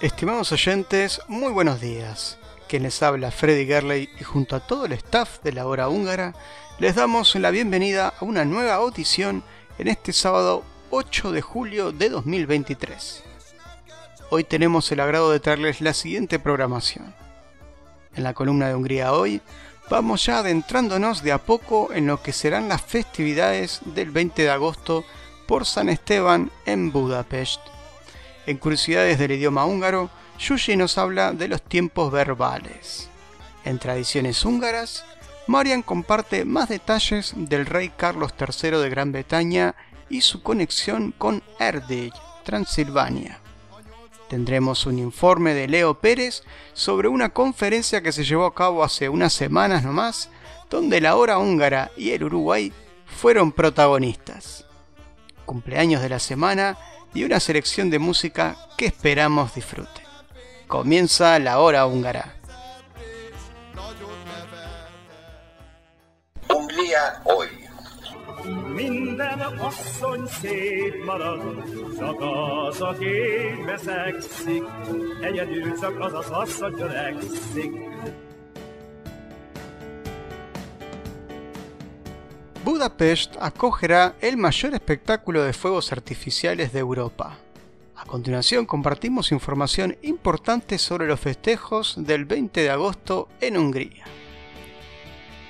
Estimados oyentes, muy buenos días. Quien les habla Freddy Gerley y junto a todo el staff de la hora húngara les damos la bienvenida a una nueva audición en este sábado 8 de julio de 2023. Hoy tenemos el agrado de traerles la siguiente programación. En la columna de Hungría hoy vamos ya adentrándonos de a poco en lo que serán las festividades del 20 de agosto por San Esteban en Budapest. En Curiosidades del idioma húngaro, Yushi nos habla de los tiempos verbales. En Tradiciones húngaras, Marian comparte más detalles del rey Carlos III de Gran Bretaña y su conexión con Erdély, Transilvania. Tendremos un informe de Leo Pérez sobre una conferencia que se llevó a cabo hace unas semanas nomás, donde la hora húngara y el Uruguay fueron protagonistas. Cumpleaños de la semana y una selección de música que esperamos disfruten. Comienza la hora húngara. Hungría hoy. Budapest acogerá el mayor espectáculo de fuegos artificiales de Europa. A continuación compartimos información importante sobre los festejos del 20 de agosto en Hungría.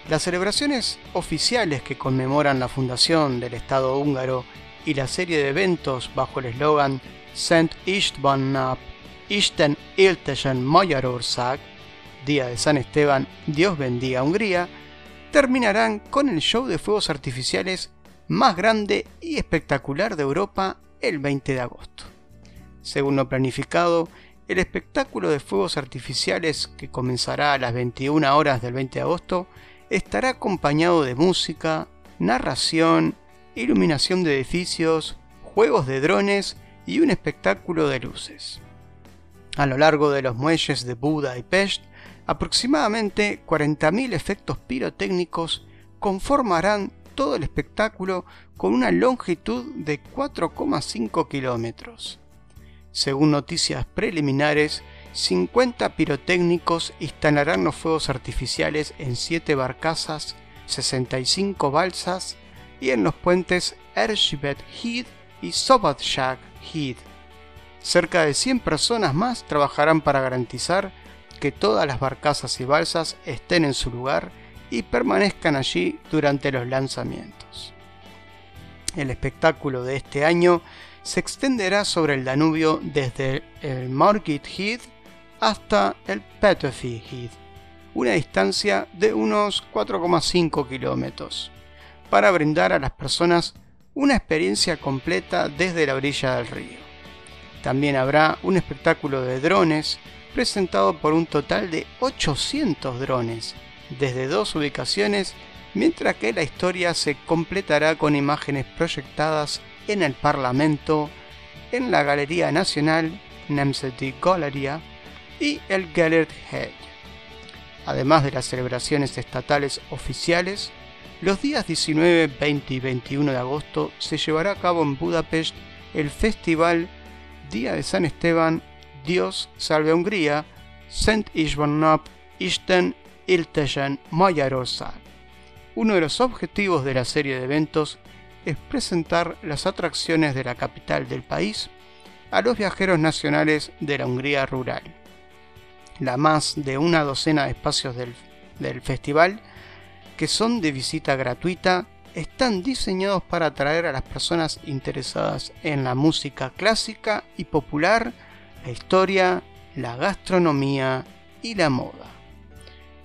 Las celebraciones oficiales que conmemoran la fundación del Estado húngaro y la serie de eventos bajo el eslogan Szent István nap, Isten éltesen Magyarország, Día de San Esteban, Dios bendiga Hungría, terminarán con el show de fuegos artificiales más grande y espectacular de Europa el 20 de agosto. Según lo planificado, el espectáculo de fuegos artificiales que comenzará a las 21 horas del 20 de agosto estará acompañado de música, narración, iluminación de edificios, juegos de drones y un espectáculo de luces. A lo largo de los muelles de Buda y Pest, aproximadamente 40.000 efectos pirotécnicos conformarán todo el espectáculo con una longitud de 4,5 kilómetros. Según noticias preliminares, 50 pirotécnicos instalarán los fuegos artificiales en 7 barcazas, 65 balsas y en los puentes Ershibet Heath y Sobatshag Heath. Cerca de 100 personas más trabajarán para garantizar que todas las barcazas y balsas estén en su lugar y permanezcan allí durante los lanzamientos. El espectáculo de este año se extenderá sobre el Danubio desde el Margit Heath hasta el Petöfi Heath, una distancia de unos 4,5 kilómetros, para brindar a las personas una experiencia completa desde la orilla del río. También habrá un espectáculo de drones presentado por un total de 800 drones desde dos ubicaciones, mientras que la historia se completará con imágenes proyectadas en el Parlamento, en la Galería Nacional, Nemzeti Galeria, y el Gellert Head. Además de las celebraciones estatales oficiales, los días 19, 20 y 21 de agosto se llevará a cabo en Budapest el festival Día de San Esteban, Dios salve a Hungría, Szent István nap, Isten éltesen Magyarország. Uno de los objetivos de la serie de eventos es presentar las atracciones de la capital del país a los viajeros nacionales de la Hungría rural la más de una docena de espacios del, festival que son de visita gratuita están diseñados para atraer a las personas interesadas en la música clásica y popular, la historia, la gastronomía y la moda.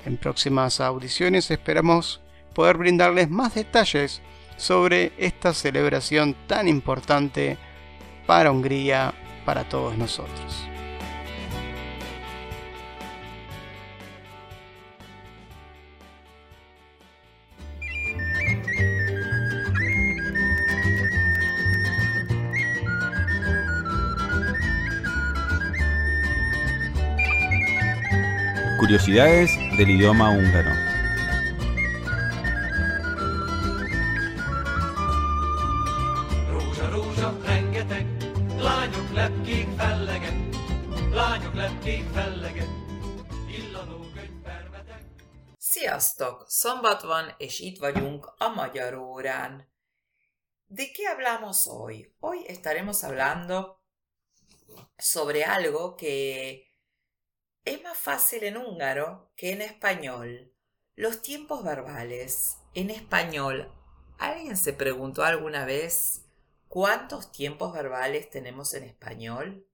En próximas audiciones esperamos poder brindarles más detalles sobre esta celebración tan importante para Hungría, para todos nosotros. Curiosidades del idioma húngaro. Sziasztok! Szombat van, és itt vagyunk a Magyar órán. ¿De qué hablamos hoy? Hoy estaremos hablando sobre algo que Es más fácil en húngaro que en español. Los tiempos verbales. En español, ¿alguien se preguntó alguna vez cuántos tiempos verbales tenemos en español?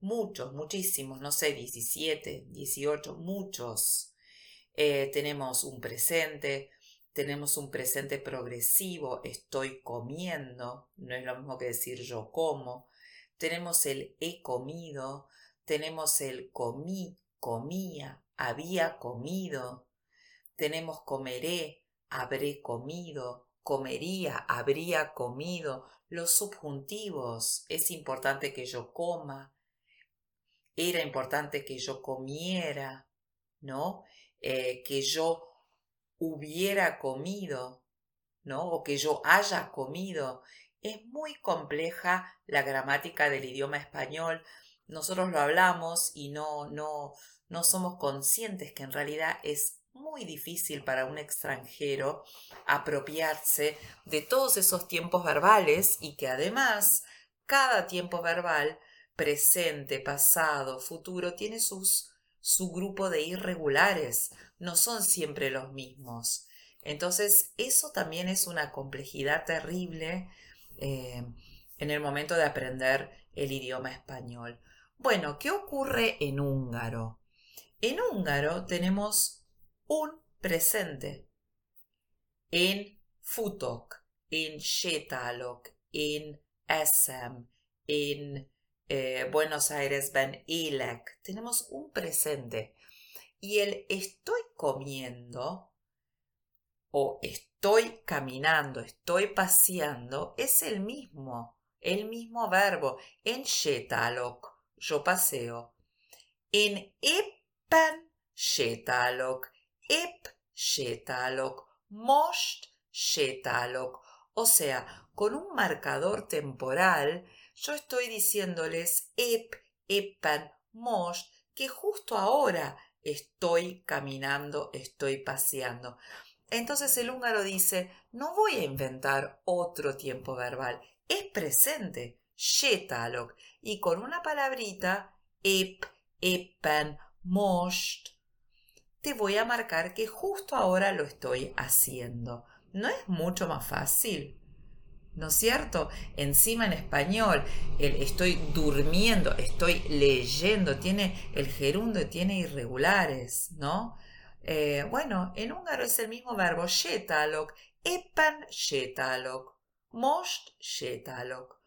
Muchos, muchísimos, no sé, 17, 18, muchos. Eh, tenemos un presente, tenemos un presente progresivo, estoy comiendo, no es lo mismo que decir yo como. Tenemos el he comido, tenemos el comí, comía, había comido. Tenemos comeré, habré comido, comería, habría comido. Los subjuntivos, es importante que yo coma, era importante que yo comiera, ¿no? Eh, que yo hubiera comido, ¿no? O que yo haya comido. Es muy compleja la gramática del idioma español nosotros lo hablamos y no, no, no somos conscientes que en realidad es muy difícil para un extranjero apropiarse de todos esos tiempos verbales y que además cada tiempo verbal, presente, pasado, futuro, tiene sus, su grupo de irregulares, no son siempre los mismos. Entonces, eso también es una complejidad terrible eh, en el momento de aprender el idioma español. Bueno, ¿qué ocurre en húngaro? En húngaro tenemos un presente. En futok, en sétálok, en eszem, en eh, Buenos Aires ben élek. Tenemos un presente. Y el estoy comiendo o estoy caminando, estoy paseando es el mismo, el mismo verbo en sétálok yo paseo. En éppen sétálok, épp sétálok, most sétálok. O sea, con un marcador temporal, yo estoy diciéndoles ep, éppen, most, que justo ahora estoy caminando, estoy paseando. Entonces el húngaro dice, no voy a inventar otro tiempo verbal, es presente, y con una palabrita, ep, epan, most, te voy a marcar que justo ahora lo estoy haciendo. ¿No es mucho más fácil? ¿No es cierto? Encima en español, el estoy durmiendo, estoy leyendo, tiene el gerundo tiene irregulares, ¿no? Eh, bueno, en húngaro es el mismo verbo shetalok, epan shetalok, most shetalok.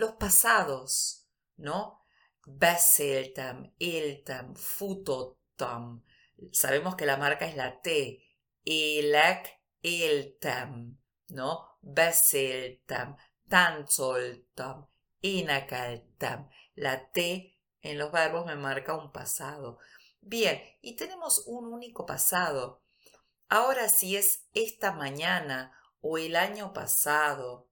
Los pasados, ¿no? Beszéltem, éltem, futottam. Sabemos que la marca es la T. Élek, éltem, ¿no? Beszéltem, táncoltam, énekeltem. La T en los verbos me marca un pasado. Bien, y tenemos un único pasado. Ahora si es esta mañana o el año pasado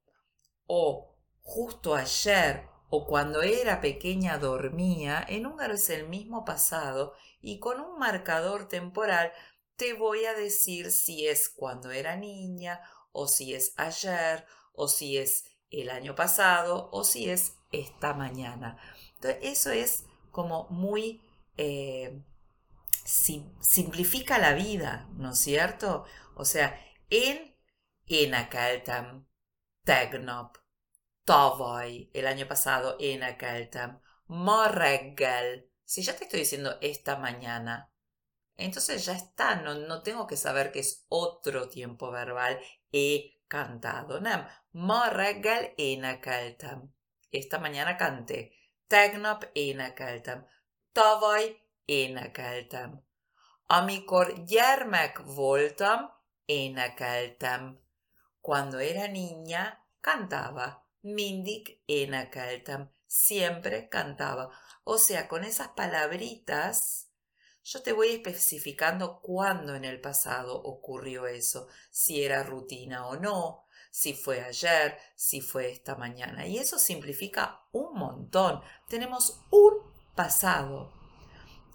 o justo ayer o cuando era pequeña dormía, en húngaro es el mismo pasado y con un marcador temporal te voy a decir si es cuando era niña o si es ayer o si es el año pasado o si es esta mañana. Entonces eso es como muy... Eh, simplifica la vida, ¿no es cierto? O sea, en énekeltem tegnap, tavaly, el año pasado énekeltem, ma reggel. Si ya te estoy diciendo esta mañana, entonces ya está, no, no tengo que saber que es otro tiempo verbal. He cantado. Nem, ma reggel énekeltem. Esta mañana canté. Tegnap énekeltem. Tavaly énekeltem. Amikor gyermek voltam, énekeltem. Cuando era niña, cantaba. Mindig énekeltem. Siempre cantaba. O sea, con esas palabritas yo te voy especificando cuándo en el pasado ocurrió eso, si era rutina o no, si fue ayer, si fue esta mañana. Y eso simplifica un montón. Tenemos un pasado.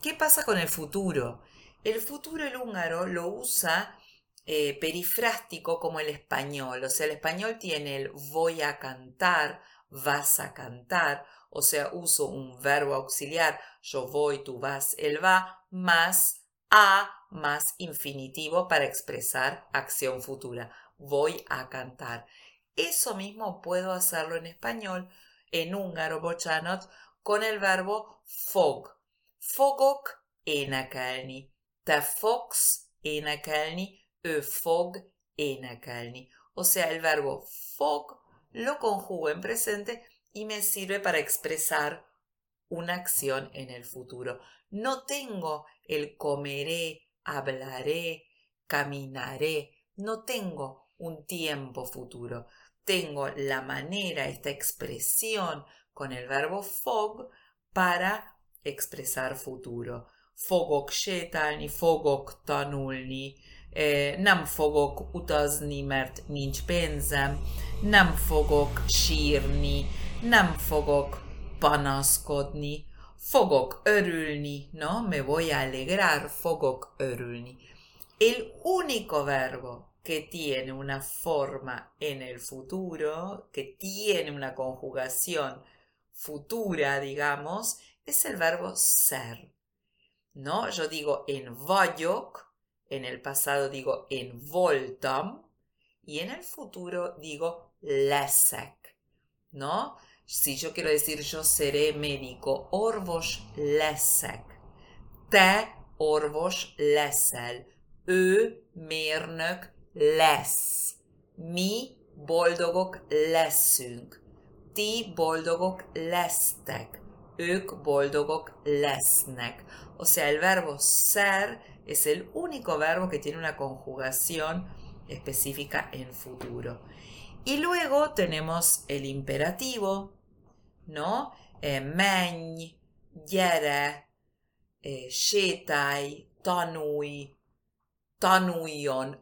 ¿Qué pasa con el futuro? El futuro el húngaro lo usa eh, perifrástico como el español. O sea, el español tiene el voy a cantar, vas a cantar. O sea, uso un verbo auxiliar, yo voy, tú vas, él va, más a más infinitivo para expresar acción futura. Voy a cantar. Eso mismo puedo hacerlo en español, en húngaro, bocsanat, con el verbo fog. Fogok énekelni. Te fogsz énekelni, fog énekelni. O sea, el verbo fog lo conjugo en presente y me sirve para expresar una acción en el futuro. No tengo el comeré, hablaré, caminaré. No tengo un tiempo futuro. Tengo la manera, esta expresión con el verbo fog para expresar futuro. Fogok sétálni, fogok tanulni, eh, nem fogok utazni, mert nincs pénzem, nem fogok sírni, nem fogok panaszkodni, fogok örülni, no, me voy a alegrar, fogok örülni. El único verbo que tiene una forma en el futuro, que tiene una conjugación futura, digamos, es el verbo ser. ¿No? Yo digo en vagyok, en el pasado digo en voltam y en el futuro digo leszek. ¿No? Si yo quiero decir yo seré médico, orvos leszek. Te orvos leszel. Ő mérnök lesz. Mi boldogok leszünk. Ti boldogok lesztek. Ők boldogok lesznek. O sea, el verbo ser es el único verbo que tiene una conjugación específica en futuro. Y luego tenemos el imperativo, ¿no? Eh, menj, gyere, eh, sétálj,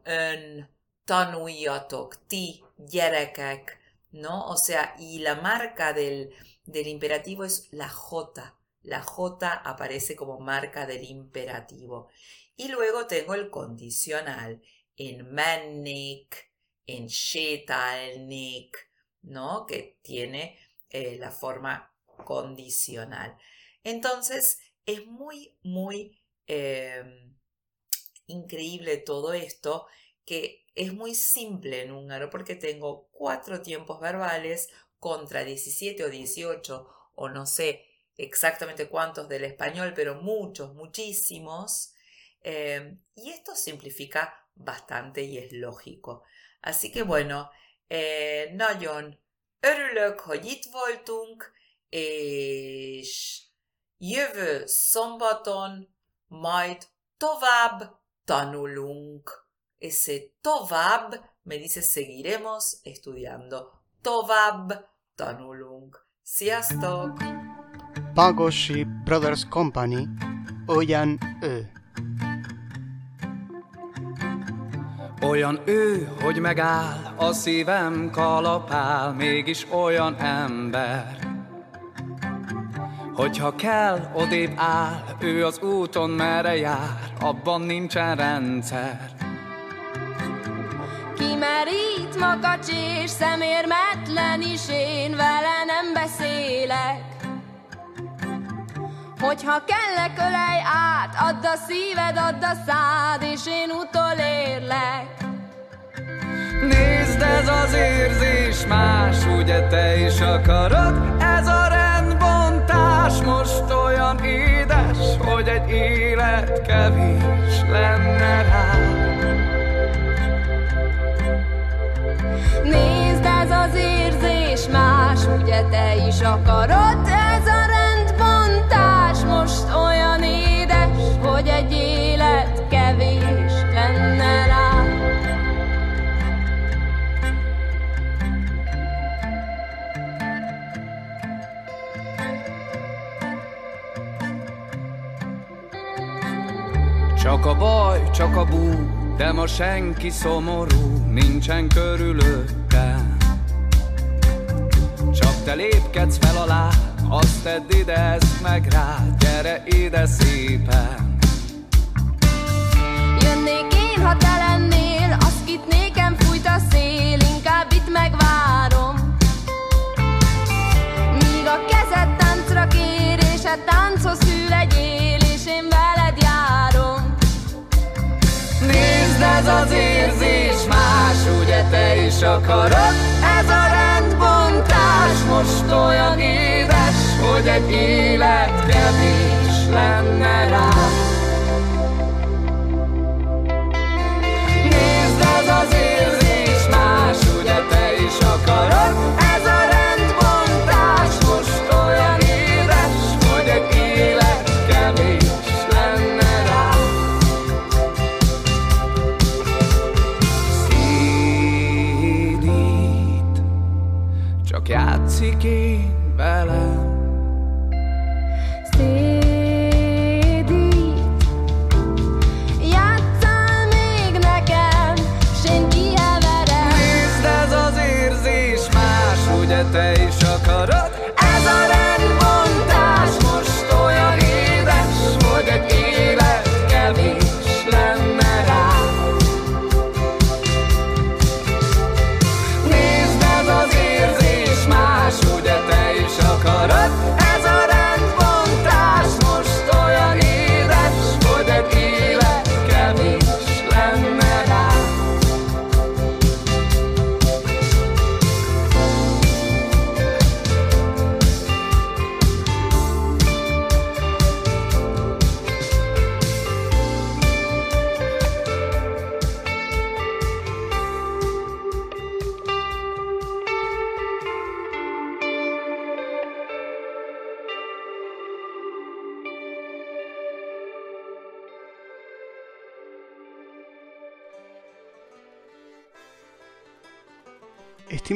ön, tanuljatok ti, gyerekek, ¿no? O sea, y la marca del, del imperativo es la J. La J aparece como marca del imperativo. Y luego tengo el condicional en mennik, en Shetalnik, ¿no? Que tiene eh, la forma condicional. Entonces, es muy, muy em, increíble todo esto, que es muy simple en húngaro porque tengo cuatro tiempos verbales contra 17 o 18 o no sé exactamente cuántos del español, pero muchos, muchísimos. Em, y esto simplifica bastante y es lógico. Así que bueno, eh, nagyon örülök, hogy itt voltunk, és jövő szombaton majd tovább tanulunk. Ese tovább me dice seguiremos estudiando. Tovább tanulunk. Sziasztok! Pagoshi Brothers Company, olyan ő. Olyan ő, hogy megáll, a szívem kalapál, mégis olyan ember. Hogyha kell, odébb áll, ő az úton merre jár, abban nincsen rendszer. Kimerít makacs és szemérmetlen is, én vele nem beszélek. Hogyha kellek, ölej át, add a szíved, add a szád, és én utolérlek. Nézd érzés más, ugye te is akarod? Ez a rendbontás most olyan édes, hogy egy élet kevés lenne rá. Nézd, ez az érzés más, ugye te is akarod? Csak a baj, csak a bú, de ma senki szomorú, nincsen körülöttem. Csak te lépkedsz fel alá, azt tedd ide, ezt meg rá, gyere ide szépen. Ez az érzés más, ugye te is akarod? Ez a rendbontás most olyan édes, hogy egy élet kevés lenne rá. Nézd, ez az érzés más, ugye te is akarod?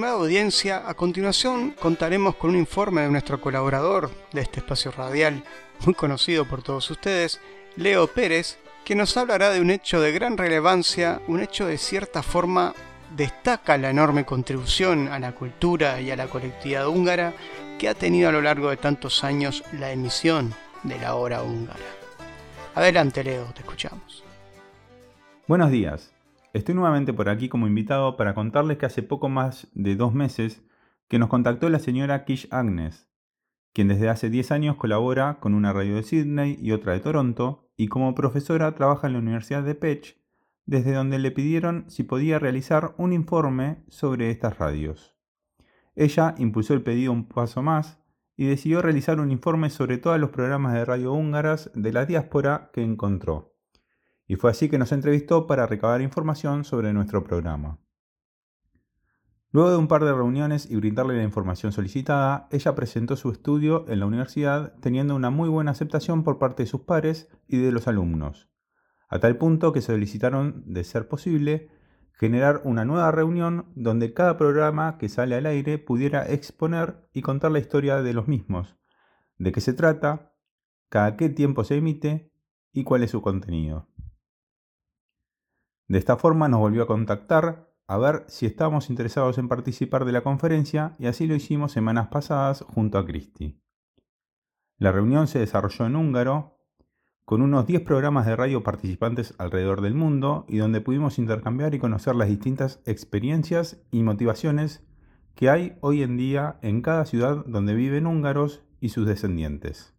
Estimada audiencia, a continuación contaremos con un informe de nuestro colaborador de este espacio radial, muy conocido por todos ustedes, Leo Pérez, que nos hablará de un hecho de gran relevancia, un hecho de cierta forma destaca la enorme contribución a la cultura y a la colectividad húngara que ha tenido a lo largo de tantos años la emisión de la hora húngara. Adelante Leo, te escuchamos. Buenos días. Estoy nuevamente por aquí como invitado para contarles que hace poco más de dos meses que nos contactó la señora Kish Agnes, quien desde hace 10 años colabora con una radio de Sydney y otra de Toronto, y como profesora trabaja en la Universidad de Pech, desde donde le pidieron si podía realizar un informe sobre estas radios. Ella impulsó el pedido un paso más y decidió realizar un informe sobre todos los programas de radio húngaras de la diáspora que encontró. Y fue así que nos entrevistó para recabar información sobre nuestro programa. Luego de un par de reuniones y brindarle la información solicitada, ella presentó su estudio en la universidad teniendo una muy buena aceptación por parte de sus pares y de los alumnos, a tal punto que solicitaron, de ser posible, generar una nueva reunión donde cada programa que sale al aire pudiera exponer y contar la historia de los mismos, de qué se trata, cada qué tiempo se emite y cuál es su contenido. De esta forma nos volvió a contactar a ver si estábamos interesados en participar de la conferencia y así lo hicimos semanas pasadas junto a Cristi. La reunión se desarrolló en húngaro con unos 10 programas de radio participantes alrededor del mundo y donde pudimos intercambiar y conocer las distintas experiencias y motivaciones que hay hoy en día en cada ciudad donde viven húngaros y sus descendientes.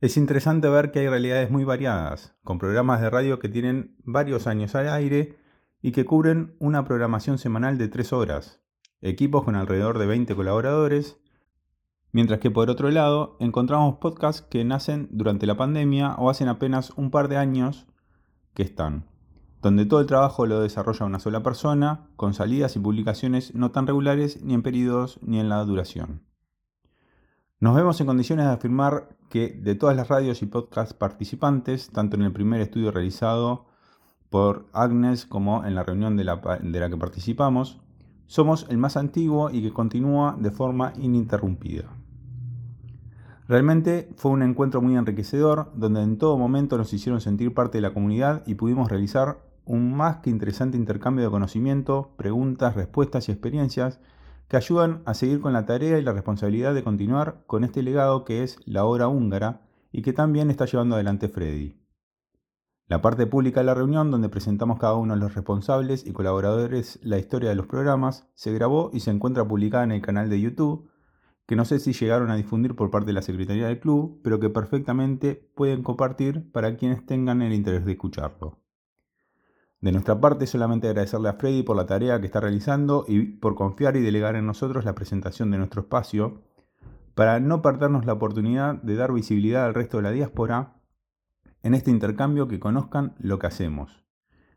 Es interesante ver que hay realidades muy variadas, con programas de radio que tienen varios años al aire y que cubren una programación semanal de 3 horas, equipos con alrededor de 20 colaboradores, mientras que por otro lado encontramos podcasts que nacen durante la pandemia o hacen apenas un par de años que están, donde todo el trabajo lo desarrolla una sola persona, con salidas y publicaciones no tan regulares ni en periodos ni en la duración. Nos vemos en condiciones de afirmar que de todas las radios y podcasts participantes, tanto en el primer estudio realizado por Agnes como en la reunión de la, de la que participamos, somos el más antiguo y que continúa de forma ininterrumpida. Realmente fue un encuentro muy enriquecedor, donde en todo momento nos hicieron sentir parte de la comunidad y pudimos realizar un más que interesante intercambio de conocimiento, preguntas, respuestas y experiencias que ayudan a seguir con la tarea y la responsabilidad de continuar con este legado que es la hora húngara y que también está llevando adelante Freddy. La parte pública de la reunión, donde presentamos cada uno de los responsables y colaboradores la historia de los programas, se grabó y se encuentra publicada en el canal de YouTube, que no sé si llegaron a difundir por parte de la Secretaría del Club, pero que perfectamente pueden compartir para quienes tengan el interés de escucharlo. De nuestra parte, solamente agradecerle a Freddy por la tarea que está realizando y por confiar y delegar en nosotros la presentación de nuestro espacio, para no perdernos la oportunidad de dar visibilidad al resto de la diáspora en este intercambio que conozcan lo que hacemos.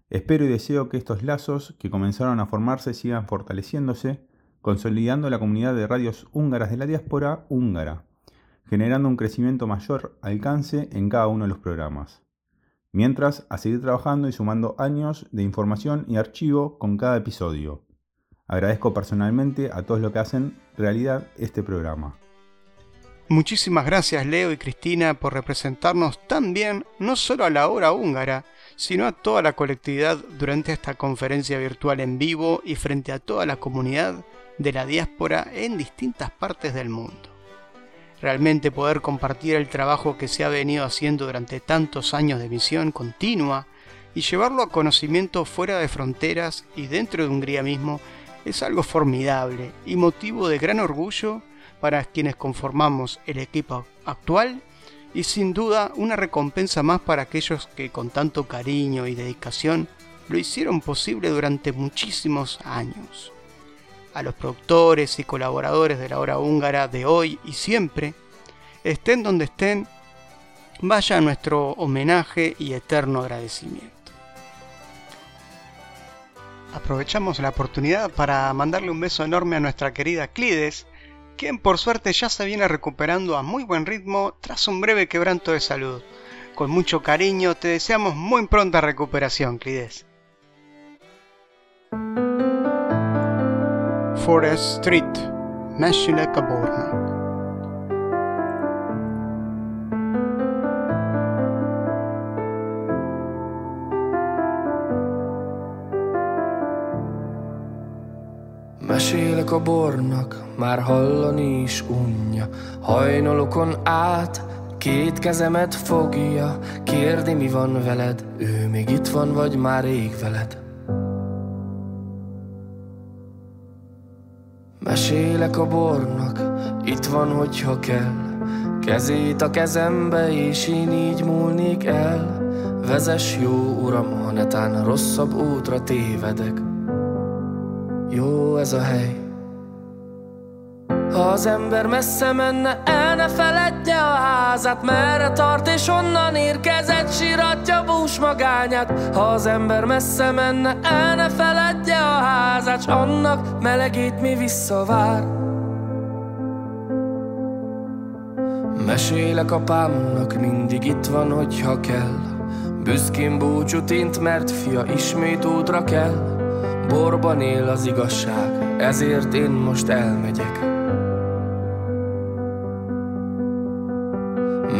Espero y deseo que estos lazos que comenzaron a formarse sigan fortaleciéndose, consolidando la comunidad de radios húngaras de la diáspora húngara, generando un crecimiento mayor alcance en cada uno de los programas. Mientras, a seguir trabajando y sumando años de información y archivo con cada episodio. Agradezco personalmente a todos los que hacen realidad este programa. Muchísimas gracias Leo y Cristina por representarnos tan bien no solo a la hora húngara, sino a toda la colectividad durante esta conferencia virtual en vivo y frente a toda la comunidad de la diáspora en distintas partes del mundo. Realmente poder compartir el trabajo que se ha venido haciendo durante tantos años de misión continua y llevarlo a conocimiento fuera de fronteras y dentro de Hungría mismo es algo formidable y motivo de gran orgullo para quienes conformamos el equipo actual y sin duda una recompensa más para aquellos que con tanto cariño y dedicación lo hicieron posible durante muchísimos años. A los productores y colaboradores de la hora húngara de hoy y siempre, estén donde estén, vaya nuestro homenaje y eterno agradecimiento. Aprovechamos la oportunidad para mandarle un beso enorme a nuestra querida Clides, quien por suerte ya se viene recuperando a muy buen ritmo tras un breve quebranto de salud. Con mucho cariño te deseamos muy pronta recuperación, Clides. Forest Street, Meshile Kaborna. Mesélek a bornak, már hallani is unja. Hajnalokon át, két kezemet fogja. Kérdi mi van veled, ő még itt van vagy már rég veled Mesélek a bornak, itt van, hogyha kell. Kezét a kezembe, és én így múlnék el. Vezes jó uram, ha netán rosszabb útra tévedek. Jó ez a hely Ha az ember messze menne, el ne feledje a házat. Merre tart és onnan érkezett, síratja bús magányát. Ha az ember messze menne, el ne feledje a házat. S annak melegét mi visszavár. Mesélek apámnak, mindig itt van, hogyha kell. Büszkén búcsút int, mert fia ismét útra kell. Borban él az igazság, ezért én most elmegyek.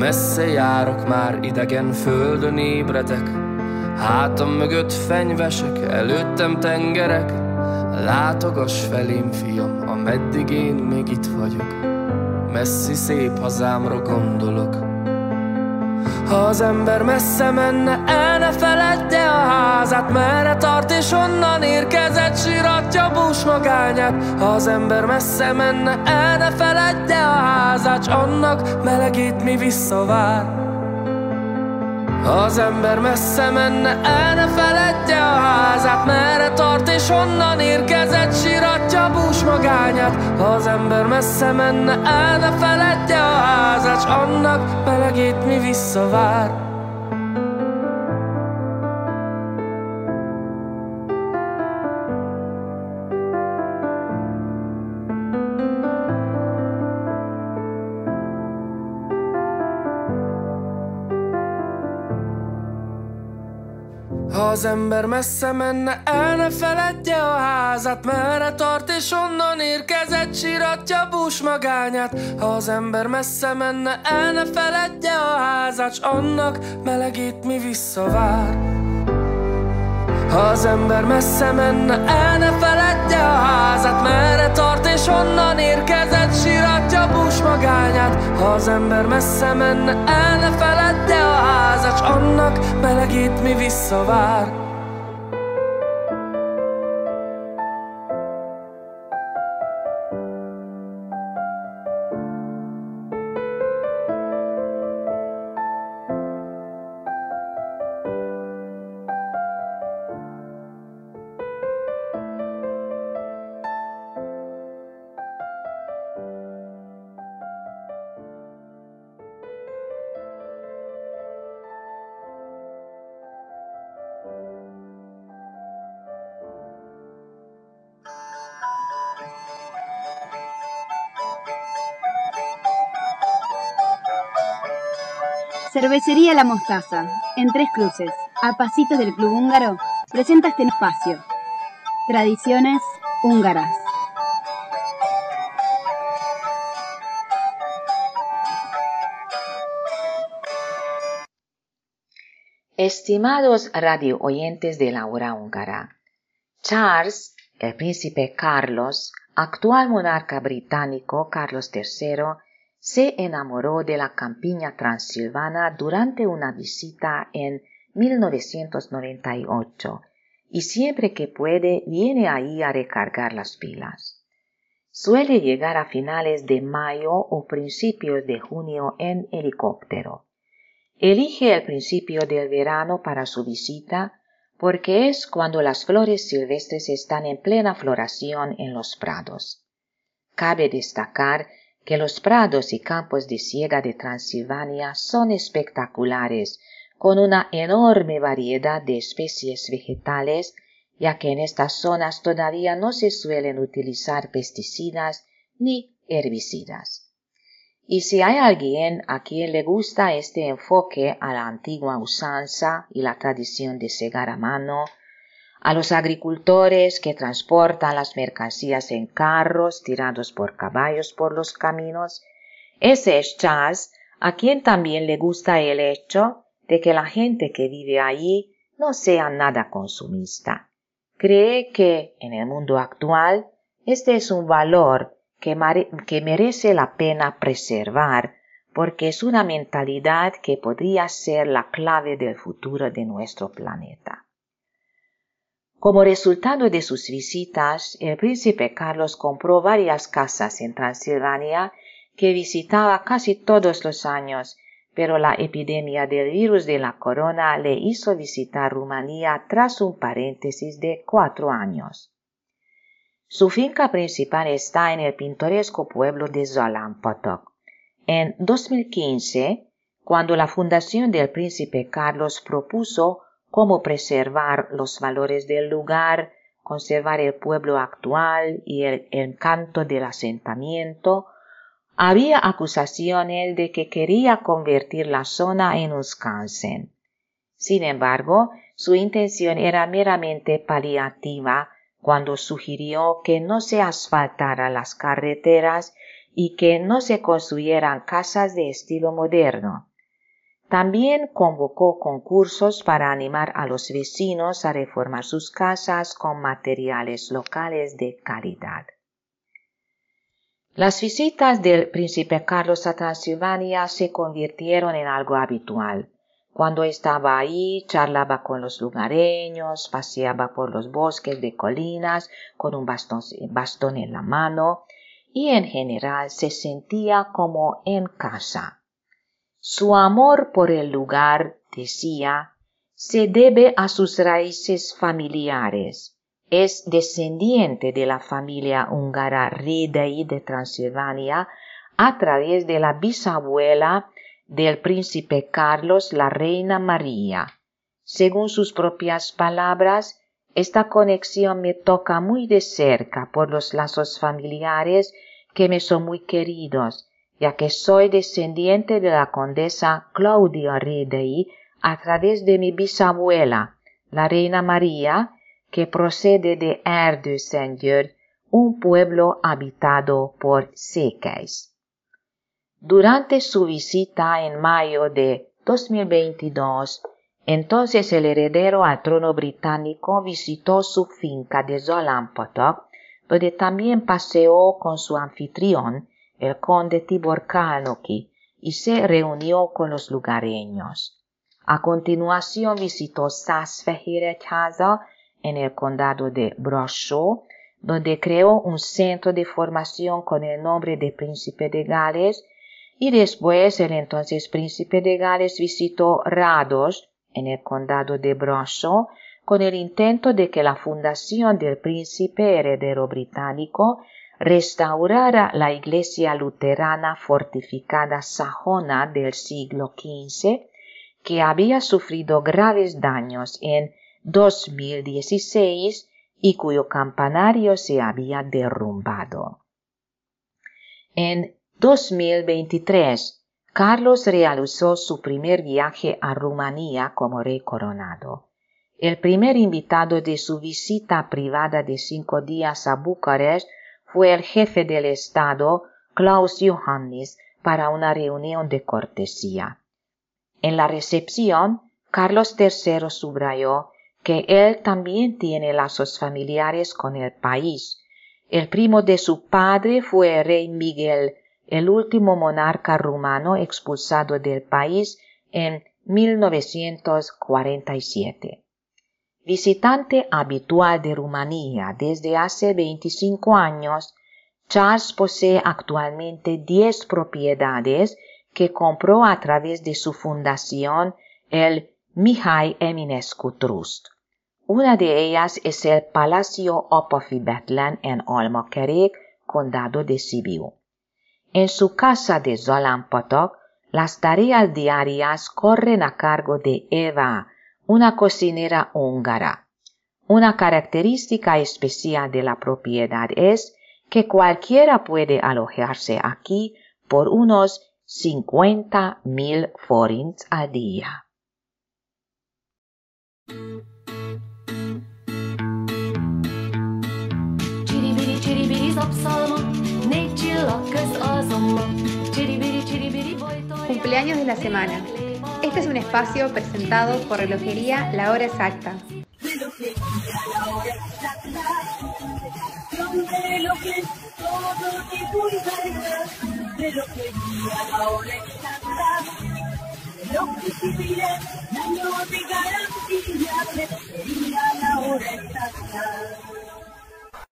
Messze járok már, idegen földön ébredek, Hátam mögött fenyvesek, előttem tengerek, Látogass felém, fiam, ameddig én még itt vagyok. Messzi szép hazámra gondolok. Ha az ember messze menne, el ne feledje a házát Merre tart és honnan érkezett, síratja bús magányát. Ha az ember messze menne, el ne feledje a házát S annak melegét mi visszavár. Ha az ember messze menne, el ne feledje a házát Merre tart és honnan érkezett, síratja bús magányát. Ha az ember messze menne, el ne feledje házás annak melegét mi visszavár. Az ember messze menne, el ne feledje a házat Merre tart és onnan érkezett, síratja bús magányát. Ha az ember messze menne, el ne feledje a házat S annak melegét mi visszavár ha az ember messze menne, el ne feledje a házat Merre tart és honnan érkezett, síratja bús magányát. Ha az ember messze menne, el ne feledje a házat S annak melegét mi visszavár Cervecería La Mostaza, en Tres Cruces, a pasitos del Club Húngaro, presenta este espacio. Tradiciones húngaras. Estimados radio oyentes de la hora húngara, Charles, el príncipe Carlos, actual monarca británico Carlos III, se enamoró de la campiña transilvana durante una visita en 1998 y siempre que puede viene ahí a recargar las pilas. Suele llegar a finales de mayo o principios de junio en helicóptero. Elige el principio del verano para su visita porque es cuando las flores silvestres están en plena floración en los prados. Cabe destacar que los prados y campos de siega de Transilvania son espectaculares, con una enorme variedad de especies vegetales, ya que en estas zonas todavía no se suelen utilizar pesticidas ni herbicidas. Y si hay alguien a quien le gusta este enfoque a la antigua usanza y la tradición de segar a mano, a los agricultores que transportan las mercancías en carros tirados por caballos por los caminos, ese es Charles, a quien también le gusta el hecho de que la gente que vive allí no sea nada consumista. Cree que en el mundo actual este es un valor que, que merece la pena preservar porque es una mentalidad que podría ser la clave del futuro de nuestro planeta. Como resultado de sus visitas, el príncipe Carlos compró varias casas en Transilvania que visitaba casi todos los años, pero la epidemia del virus de la corona le hizo visitar Rumanía tras un paréntesis de cuatro años. Su finca principal está en el pintoresco pueblo de Zalampatok. En 2015, cuando la fundación del príncipe Carlos propuso cómo preservar los valores del lugar, conservar el pueblo actual y el encanto del asentamiento, había acusaciones de que quería convertir la zona en un Skansen. Sin embargo, su intención era meramente paliativa cuando sugirió que no se asfaltaran las carreteras y que no se construyeran casas de estilo moderno. También convocó concursos para animar a los vecinos a reformar sus casas con materiales locales de calidad. Las visitas del príncipe Carlos a Transilvania se convirtieron en algo habitual. Cuando estaba ahí, charlaba con los lugareños, paseaba por los bosques de colinas con un bastón, bastón en la mano y en general se sentía como en casa. Su amor por el lugar, decía, se debe a sus raíces familiares. es descendiente de la familia húngara Rédei de Transilvania a través de la bisabuela del príncipe Carlos, la reina María. Según sus propias palabras, esta conexión me toca muy de cerca por los lazos familiares que me son muy queridos, ya que soy descendiente de la condesa Claudia Redei a través de mi bisabuela, la reina María, que procede de Erdőszengyőr, un pueblo habitado por sequeis. Durante su visita en mayo de 2022, entonces el heredero al trono británico visitó su finca de Zalampatak, donde también paseó con su anfitrión, el conde Tibor Kalnoki, y se reunió con los lugareños. A continuación visitó Szászfehéregyháza en el condado de Bradshaw, donde creó un centro de formación con el nombre de Príncipe de Gales, y después el entonces Príncipe de Gales visitó Rados, en el condado de Bradshaw, con el intento de que la fundación del príncipe heredero británico restaurara la iglesia luterana fortificada sajona del siglo XV, que había sufrido graves daños en 2016 y cuyo campanario se había derrumbado. En 2023, Carlos realizó su primer viaje a Rumanía como rey coronado. El primer invitado de su visita privada de cinco días a Bucarest fue el jefe del Estado, Klaus Johannes, para una reunión de cortesía. En la recepción, Carlos III subrayó que él también tiene lazos familiares con el país. El primo de su padre fue el rey Miguel, el último monarca rumano expulsado del país en 1947. Visitante habitual de Rumanía desde hace 25 años, Charles posee actualmente 10 propiedades que compró a través de su fundación, el Mihai Eminescu Trust. Una de ellas es el Palacio Apafi Betlen en Almakerék, condado de Sibiu. En su casa de Zalampatok, las tareas diarias corren a cargo de Eva, una cocinera húngara. Una característica especial de la propiedad es que cualquiera puede alojarse aquí por unos 50 mil forints al día. Csiribiri, Este es un espacio presentado por Relojería La Hora Exacta.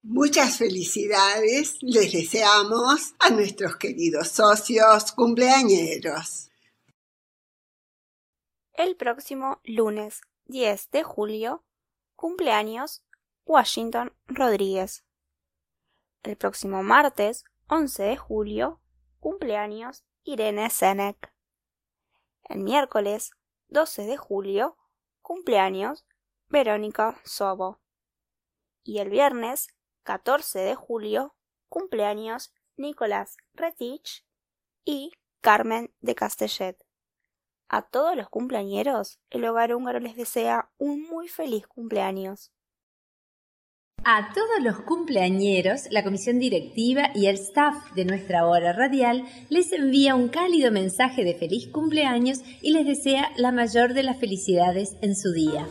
Muchas felicidades les deseamos a nuestros queridos socios cumpleañeros. El próximo lunes 10 de julio, cumpleaños Washington Rodríguez. El próximo martes 11 de julio, cumpleaños Irene Senek. El miércoles 12 de julio, cumpleaños Verónica Sobo. Y el viernes 14 de julio, cumpleaños Nicolás Retich y Carmen de Castellet. A todos los cumpleañeros, el hogar húngaro les desea un muy feliz cumpleaños. A todos los cumpleañeros, la comisión directiva y el staff de nuestra hora radial les envía un cálido mensaje de feliz cumpleaños y les desea la mayor de las felicidades en su día.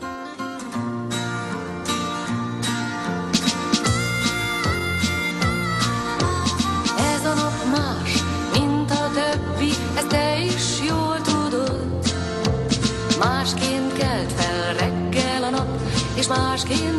is maar skin